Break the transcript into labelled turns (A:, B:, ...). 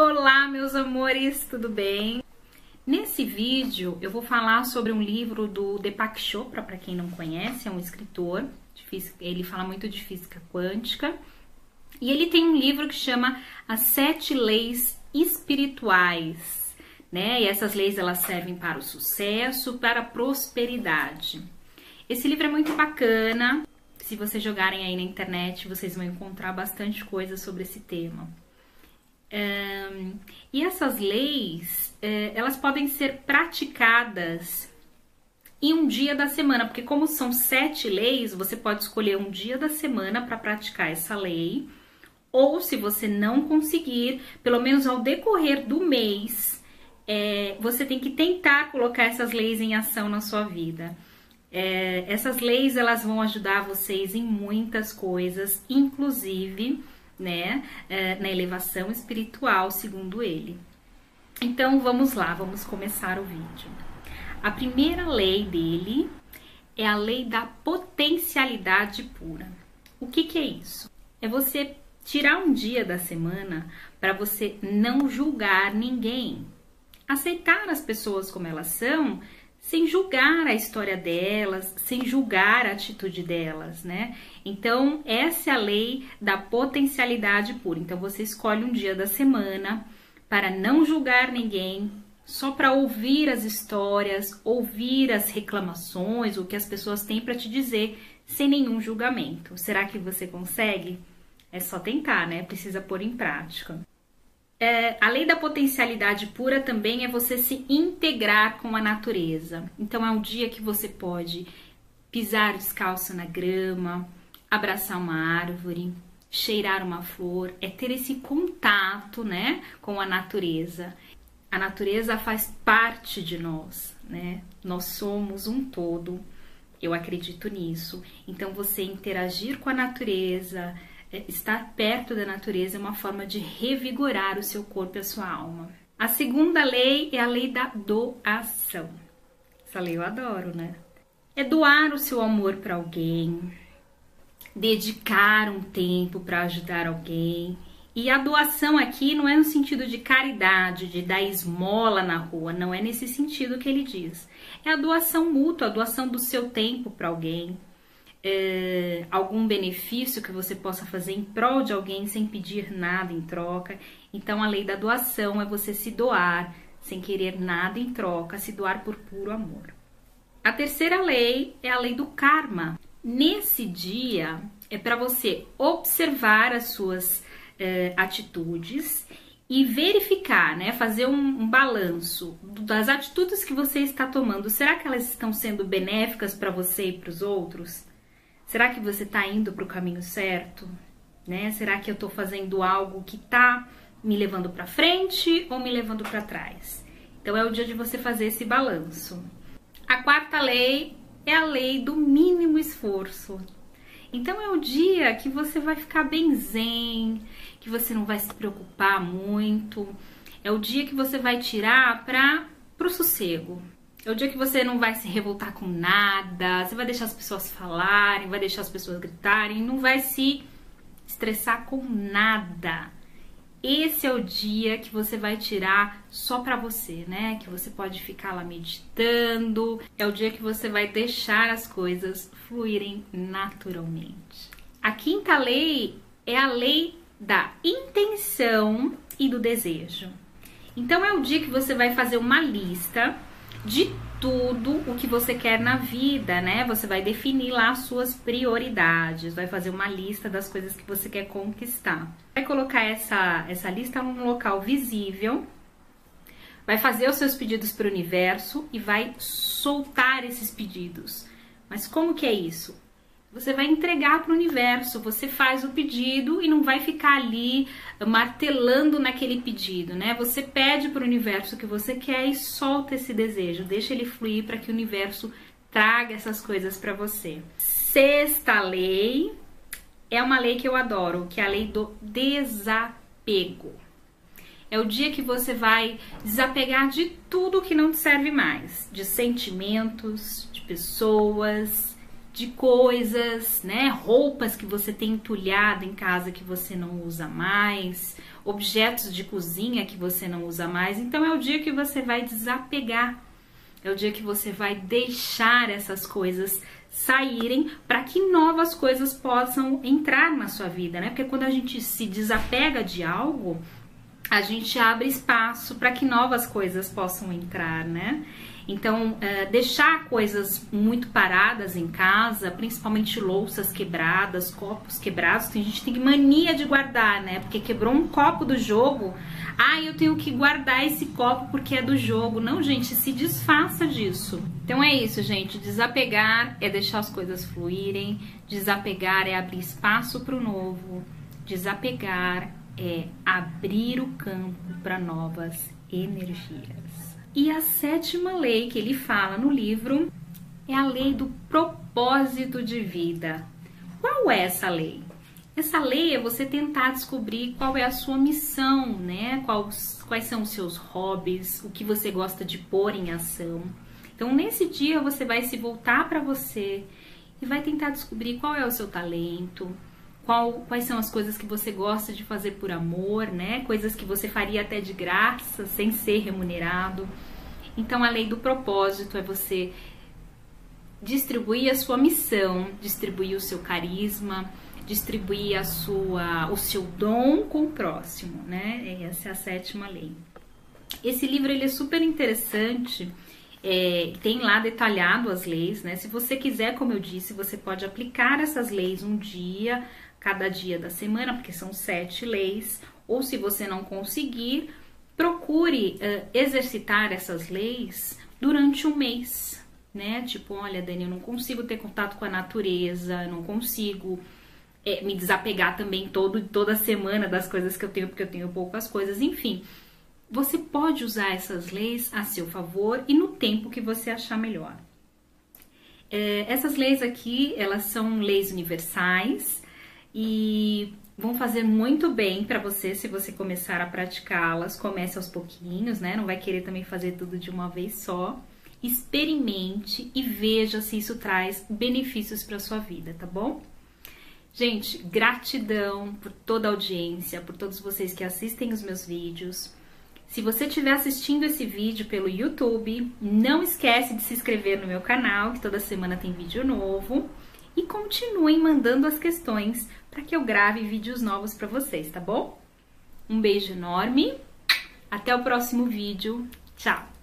A: Olá, meus amores, tudo bem? Nesse vídeo eu vou falar sobre um livro do Deepak Chopra, para quem não conhece, é um escritor, ele fala muito de física quântica, e ele tem um livro que chama As Sete Leis Espirituais, né? E essas leis elas servem para o sucesso, para a prosperidade. Esse livro é muito bacana, se vocês jogarem aí na internet, vocês vão encontrar bastante coisa sobre esse tema. E essas leis, é, elas podem ser praticadas em um dia da semana, porque como são sete leis, você pode escolher um dia da semana para praticar essa lei, ou se você não conseguir, pelo menos ao decorrer do mês, é, você tem que tentar colocar essas leis em ação na sua vida. É, essas leis elas vão ajudar vocês em muitas coisas, inclusive né, é, na elevação espiritual, segundo ele. Então vamos lá, vamos começar o vídeo. A primeira lei dele é a lei da potencialidade pura. O que, que é isso? É você tirar um dia da semana para você não julgar ninguém, aceitar as pessoas como elas são sem julgar a história delas, sem julgar a atitude delas, né? Então, essa é a lei da potencialidade pura. Então, você escolhe um dia da semana para não julgar ninguém, só para ouvir as histórias, ouvir as reclamações, o que as pessoas têm para te dizer, sem nenhum julgamento. Será que você consegue? É só tentar, né? Precisa pôr em prática. É, a lei da potencialidade pura também é você se integrar com a natureza. Então é um dia que você pode pisar descalço na grama, abraçar uma árvore, cheirar uma flor, é ter esse contato, né, com a natureza. A natureza faz parte de nós, né? Nós somos um todo. Eu acredito nisso. Então você interagir com a natureza, estar perto da natureza é uma forma de revigorar o seu corpo e a sua alma. A segunda lei é a lei da doação. Essa lei eu adoro, né? É doar o seu amor para alguém, dedicar um tempo para ajudar alguém. E a doação aqui não é no sentido de caridade, de dar esmola na rua, não é nesse sentido que ele diz. É a doação mútua, a doação do seu tempo para alguém, é, algum benefício que você possa fazer em prol de alguém sem pedir nada em troca. Então, a lei da doação é você se doar sem querer nada em troca, se doar por puro amor. A terceira lei é a lei do karma. Nesse dia é para você observar as suas é, atitudes e verificar, né, fazer um, um, balanço das atitudes que você está tomando. Será que elas estão sendo benéficas para você e para os outros? Será que você está indo para o caminho certo? Né? Será que eu estou fazendo algo que está me levando para frente ou me levando para trás? Então é o dia de você fazer esse balanço. A quarta lei é a lei do mínimo esforço. Então é o dia que você vai ficar bem zen, que você não vai se preocupar muito. É o dia que você vai tirar para o sossego, é o dia que você não vai se revoltar com nada, você vai deixar as pessoas falarem, vai deixar as pessoas gritarem, não vai se estressar com nada. Esse é o dia que você vai tirar só para você, né? Que você pode ficar lá meditando. É o dia que você vai deixar as coisas fluírem naturalmente. A quinta lei é a lei da intenção e do desejo. Então é o dia que você vai fazer uma lista de tudo o que você quer na vida, né? Você vai definir lá as suas prioridades, vai fazer uma lista das coisas que você quer conquistar. Vai colocar essa, essa lista num local visível, vai fazer os seus pedidos para o universo e vai soltar esses pedidos. Mas como que é isso? Você vai entregar para o universo, você faz o pedido e não vai ficar ali martelando naquele pedido, né? Você pede para o universo o que você quer e solta esse desejo, deixa ele fluir para que o universo traga essas coisas para você. Sexta lei é uma lei que eu adoro, que é a lei do desapego. É o dia que você vai desapegar de tudo que não te serve mais, de sentimentos, de pessoas, de coisas, né? Roupas que você tem entulhado em casa que você não usa mais, objetos de cozinha que você não usa mais. Então é o dia que você vai desapegar. É o dia que você vai deixar essas coisas saírem para que novas coisas possam entrar na sua vida, né? Porque quando a gente se desapega de algo, a gente abre espaço para que novas coisas possam entrar, né? Então, é, deixar coisas muito paradas em casa, principalmente louças quebradas, copos quebrados, tem gente tem mania de guardar, né? Porque quebrou um copo do jogo, ah, eu tenho que guardar esse copo porque é do jogo. Não, gente, se desfaça disso. Então é isso, gente. Desapegar é deixar as coisas fluírem, desapegar é abrir espaço para o novo, desapegar é abrir o campo para novas energias. E a sétima lei que ele fala no livro é a lei do propósito de vida. Qual é essa lei? Essa lei é você tentar descobrir qual é a sua missão, né? Quais, quais são os seus hobbies, o que você gosta de pôr em ação. Então, nesse dia, você vai se voltar para você e vai tentar descobrir qual é o seu talento, qual, quais são as coisas que você gosta de fazer por amor, né? Coisas que você faria até de graça, sem ser remunerado. Então, a lei do propósito é você distribuir a sua missão, distribuir o seu carisma, distribuir a sua, o seu dom com o próximo, né? Essa é a sétima lei. Esse livro ele é super interessante. É, tem lá detalhado as leis, né? Se você quiser, como eu disse, você pode aplicar essas leis um dia, cada dia da semana, porque são sete leis, ou se você não conseguir, procure uh, exercitar essas leis durante um mês, né? Tipo, olha, Dani, eu não consigo ter contato com a natureza, não consigo é, me desapegar também todo, toda semana das coisas que eu tenho, porque eu tenho poucas coisas, enfim. Você pode usar essas leis a seu favor e no tempo que você achar melhor. É, essas leis aqui, elas são leis universais, e vão fazer muito bem para você se você começar a praticá-las. Comece aos pouquinhos, né? Não vai querer também fazer tudo de uma vez só. Experimente e veja se isso traz benefícios para sua vida, tá bom? Gente, gratidão por toda a audiência, por todos vocês que assistem os meus vídeos. Se você estiver assistindo esse vídeo pelo YouTube, não esquece de se inscrever no meu canal, que toda semana tem vídeo novo. E continuem mandando as questões para que eu grave vídeos novos para vocês, tá bom? Um beijo enorme, até o próximo vídeo, tchau!